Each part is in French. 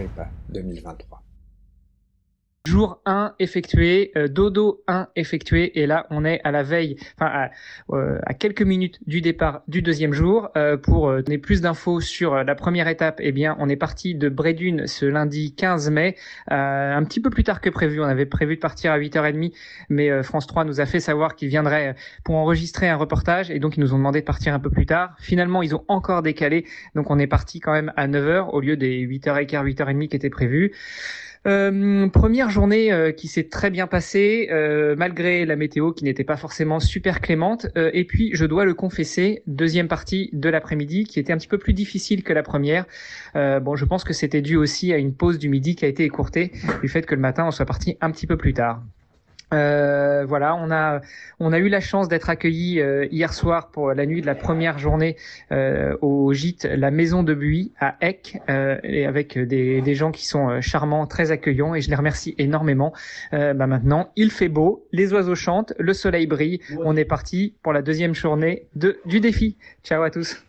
Agrippa 2023. Jour 1 effectué, euh, dodo 1 effectué, et là on est à la veille, enfin à, euh, à quelques minutes du départ du deuxième jour. Euh, pour donner plus d'infos sur la première étape, eh bien on est parti de Brédune ce lundi 15 mai, un petit peu plus tard que prévu. On avait prévu de partir à 8h30, mais France 3 nous a fait savoir qu'ils viendraient pour enregistrer un reportage, et donc ils nous ont demandé de partir un peu plus tard. Finalement ils ont encore décalé, donc on est parti quand même à 9h au lieu des 8h15, 8h30 qui étaient prévus. Euh, première journée euh, qui s'est très bien passée, euh, malgré la météo qui n'était pas forcément super clémente. et puis, je dois le confesser, deuxième partie de l'après-midi qui était un petit peu plus difficile que la première. bon, je pense que c'était dû aussi à une pause du midi qui a été écourtée du fait que le matin on soit parti un petit peu plus tard. Euh, voilà, on a on a eu la chance d'être accueillis euh, hier soir pour la nuit de la première journée euh, au gîte La Maison de Buis à Eck et avec des, des gens qui sont charmants, très accueillants et je les remercie énormément. bah maintenant, il fait beau, les oiseaux chantent, le soleil brille. On est parti pour la deuxième journée de du défi. Ciao à tous.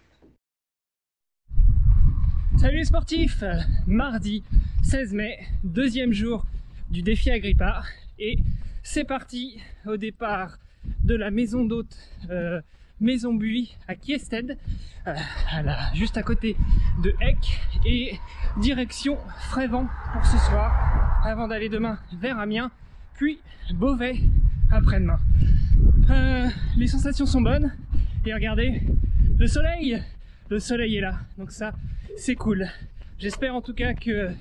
Salut les sportifs, mardi 16 mai, deuxième jour du défi Agrippa et c'est parti au départ de la maison d'hôte euh, Maison Buis à Kiested, euh, juste à côté de Eck, et direction Frévent pour ce soir, avant d'aller demain vers Amiens, puis Beauvais après-demain. Euh, les sensations sont bonnes, et regardez, le soleil, le soleil est là, donc ça c'est cool. J'espère en tout cas que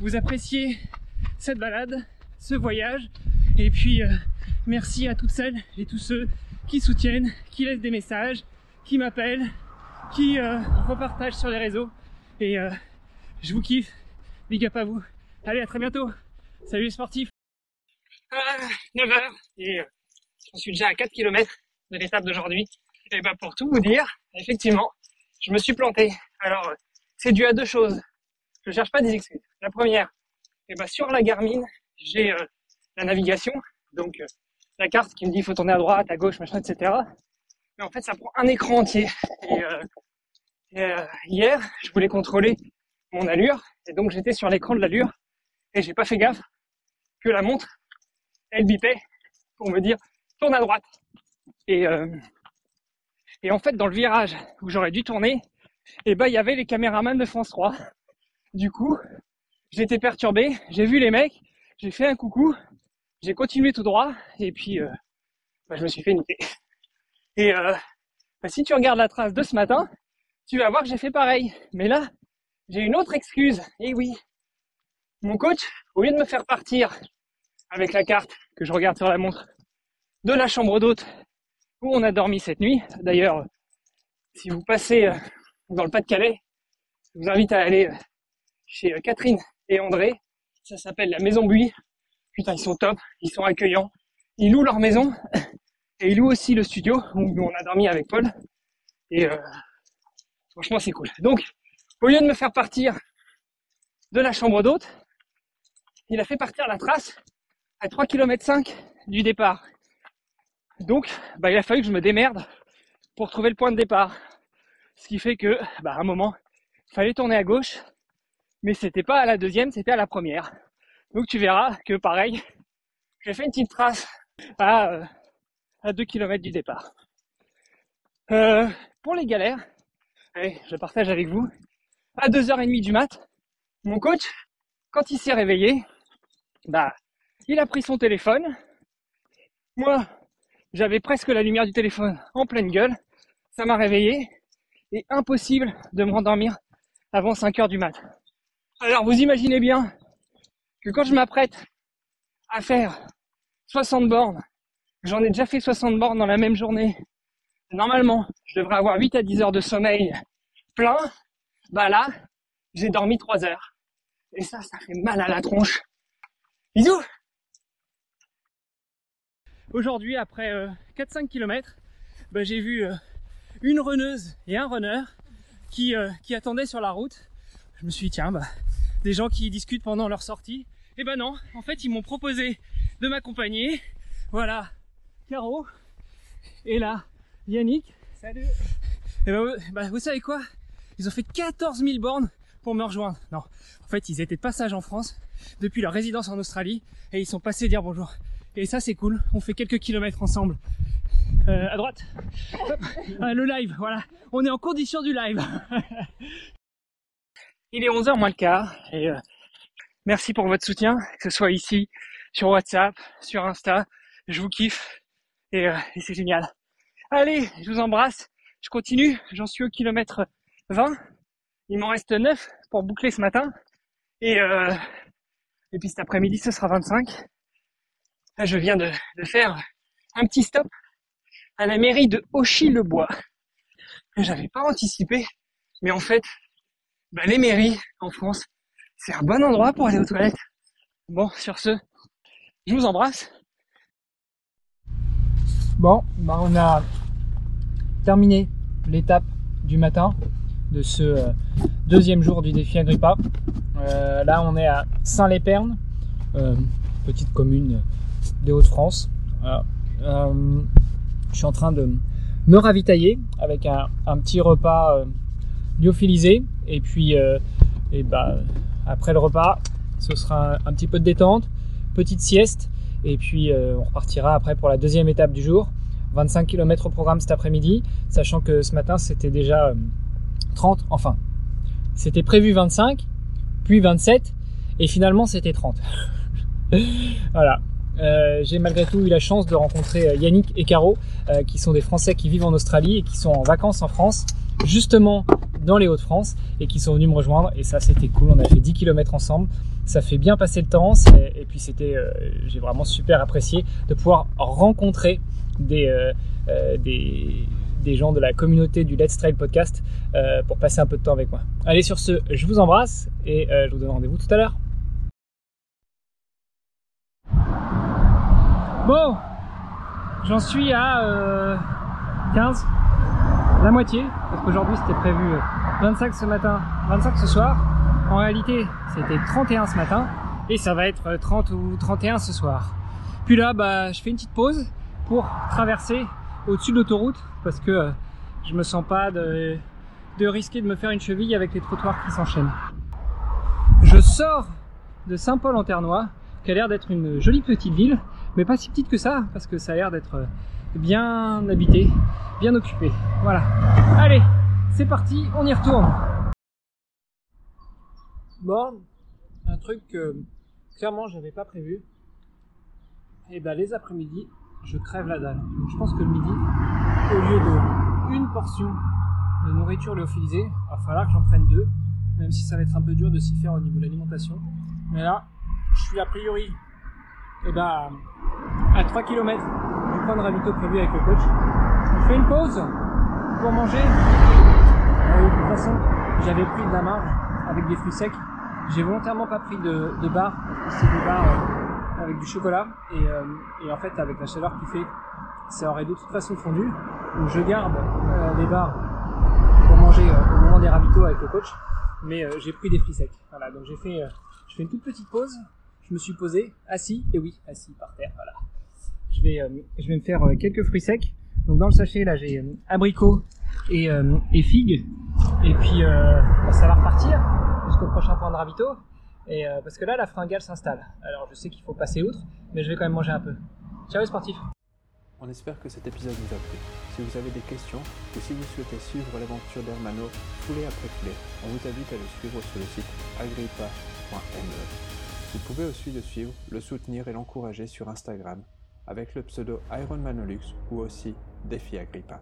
vous appréciez cette balade, ce voyage, et puis, euh, merci à toutes celles et tous ceux qui soutiennent, qui laissent des messages, qui m'appellent, qui euh, repartagent sur les réseaux. Et euh, je vous kiffe. Big up à vous. Allez, à très bientôt. Salut les sportifs. 9h et j'en suis déjà à 4 km de l'étape d'aujourd'hui. Et bah pour tout vous dire, effectivement, je me suis planté. Alors, c'est dû à deux choses. Je cherche pas des excuses. La première, et bah sur la Garmin, j'ai la navigation, donc euh, la carte qui me dit faut tourner à droite, à gauche, machin, etc. Mais en fait, ça prend un écran entier. Et, euh, euh, hier, je voulais contrôler mon allure, et donc j'étais sur l'écran de l'allure, et j'ai pas fait gaffe que la montre, elle bipait pour me dire tourne à droite. Et, et en fait, dans le virage où j'aurais dû tourner, et eh ben il y avait les caméramans de France 3. Du coup, j'étais perturbé, j'ai vu les mecs, j'ai fait un coucou, j'ai continué tout droit et puis euh, bah, je me suis fait niquer. Et euh, bah, si tu regardes la trace de ce matin, tu vas voir que j'ai fait pareil. Mais là, j'ai une autre excuse. Et oui, mon coach, au lieu de me faire partir avec la carte que je regarde sur la montre de la chambre d'hôte où on a dormi cette nuit. D'ailleurs, si vous passez euh, dans le Pas-de-Calais, je vous invite à aller chez Catherine et André. Ça s'appelle la Maison Buis putain, ils sont top, ils sont accueillants. Ils louent leur maison et ils louent aussi le studio où on a dormi avec Paul. Et euh, franchement, c'est cool. Donc, au lieu de me faire partir de la chambre d'hôte, il a fait partir la trace à 3 km 5 du départ. Donc, bah, il a fallu que je me démerde pour trouver le point de départ. Ce qui fait que, bah, à un moment, il fallait tourner à gauche, mais c'était pas à la deuxième, c'était à la première. Donc tu verras que pareil, j'ai fait une petite trace à, euh, à 2 km du départ. Euh, pour les galères, je partage avec vous, à 2h30 du mat, mon coach, quand il s'est réveillé, bah, il a pris son téléphone. Moi, j'avais presque la lumière du téléphone en pleine gueule. Ça m'a réveillé. Et impossible de me rendormir avant 5 heures du mat. Alors vous imaginez bien que quand je m'apprête à faire 60 bornes, j'en ai déjà fait 60 bornes dans la même journée, normalement, je devrais avoir 8 à 10 heures de sommeil plein, bah là, j'ai dormi 3 heures. Et ça, ça fait mal à la tronche. Bisous Aujourd'hui, après 4-5 km, bah, j'ai vu euh, une runneuse et un runner qui, euh, qui attendaient sur la route. Je me suis dit, tiens, bah, des gens qui discutent pendant leur sortie. Et ben non, en fait, ils m'ont proposé de m'accompagner. Voilà, Caro. Et là, Yannick. Salut Et ben, bah, vous savez quoi? Ils ont fait 14 000 bornes pour me rejoindre. Non, en fait, ils étaient de passage en France depuis leur résidence en Australie et ils sont passés dire bonjour. Et ça, c'est cool. On fait quelques kilomètres ensemble. Euh, à droite. Ah, le live, voilà. On est en condition du live. Il est 11h moins le quart et euh, merci pour votre soutien, que ce soit ici, sur WhatsApp, sur Insta. Je vous kiffe et, euh, et c'est génial. Allez, je vous embrasse. Je continue. J'en suis au kilomètre 20. Il m'en reste 9 pour boucler ce matin. Et, euh, et puis cet après-midi, ce sera 25. je viens de, de faire un petit stop à la mairie de Auchy-le-Bois. J'avais pas anticipé, mais en fait, bah, les mairies en France, c'est un bon endroit pour aller aux toilettes. Bon, sur ce, je vous embrasse. Bon, bah on a terminé l'étape du matin de ce euh, deuxième jour du défi Agrippa. Euh, là, on est à Saint-Lépernes, euh, petite commune des Hauts-de-France. Je suis en train de me ravitailler avec un, petit repas lyophilisé. Et puis, et bah, après le repas, ce sera un, petit peu de détente, petite sieste. Et puis, on repartira après pour la deuxième étape du jour. 25 km au programme cet après-midi, sachant que ce matin c'était déjà 30, enfin, c'était prévu 25, puis 27, et finalement c'était 30. voilà. Euh, j'ai malgré tout eu la chance de rencontrer euh, Yannick et Caro, euh, qui sont des Français qui vivent en Australie et qui sont en vacances en France, justement dans les Hauts-de-France, et qui sont venus me rejoindre. Et ça, c'était cool. On a fait 10 km ensemble. Ça fait bien passer le temps. Et puis c'était, j'ai vraiment super apprécié de pouvoir rencontrer des, des des gens de la communauté du Let's Trail podcast euh, pour passer un peu de temps avec moi. Allez, sur ce, je vous embrasse et euh, je vous donne rendez-vous tout à l'heure. Bon, j'en suis à 15, euh, la moitié, parce qu'aujourd'hui c'était prévu 25 ce matin, 25 ce soir. En réalité, c'était 31 ce matin et ça va être 30 ou 31 ce soir. Puis là, bah, je fais une petite pause pour traverser au-dessus de l'autoroute parce que euh, je me sens pas de, de risquer de me faire une cheville avec les trottoirs qui s'enchaînent. Je sors de Saint-Paul-en-Ternois, qui a l'air d'être une jolie petite ville, mais pas si petite que ça, parce que ça a l'air d'être euh, bien habité, bien occupé. Voilà. Allez, c'est parti, on y retourne. Bon, un truc que clairement j'avais pas prévu. Et eh ben les après-midi, je crève la dalle. Donc je pense que le midi, au lieu de une portion de nourriture lyophilisée, il va falloir que j'en prenne deux, même si ça va être un peu dur de s'y faire au niveau de l'alimentation. Mais là, je suis a priori eh ben, à 3 km point de ravito prévu avec le coach. Je fais une pause pour manger. Euh, de toute façon, j'avais pris de la marge avec des fruits secs. J'ai volontairement pas pris de, de bar, c'est des bars euh, avec du chocolat. Et, euh, et, en fait avec la chaleur qui fait ça aurait de toute façon fondu. Donc je garde euh, les barres pour manger au moment des ravitaux avec le coach. Mais j'ai pris des fruits secs. Voilà. Donc j'ai fait je fais une toute petite pause. Je me suis posé assis. Et oui assis par terre. Voilà vais je vais me faire quelques fruits secs donc dans le sachet là j'ai abricot et, et figues et puis bah, ça va repartir jusqu'au prochain point de ravito et euh, parce que là, la fringale s'installe. Alors je sais qu'il faut passer outre, mais je vais quand même manger un peu. Ciao les sportifs On espère que cet épisode vous a plu. Si vous avez des questions ou si vous souhaitez suivre l'aventure d'Hermano foulée après foulée, on vous invite à le suivre sur le site agrippa.me. Vous pouvez aussi le suivre, le soutenir et l'encourager sur Instagram avec le pseudo Ironmanolux ou aussi Défi Agrippa.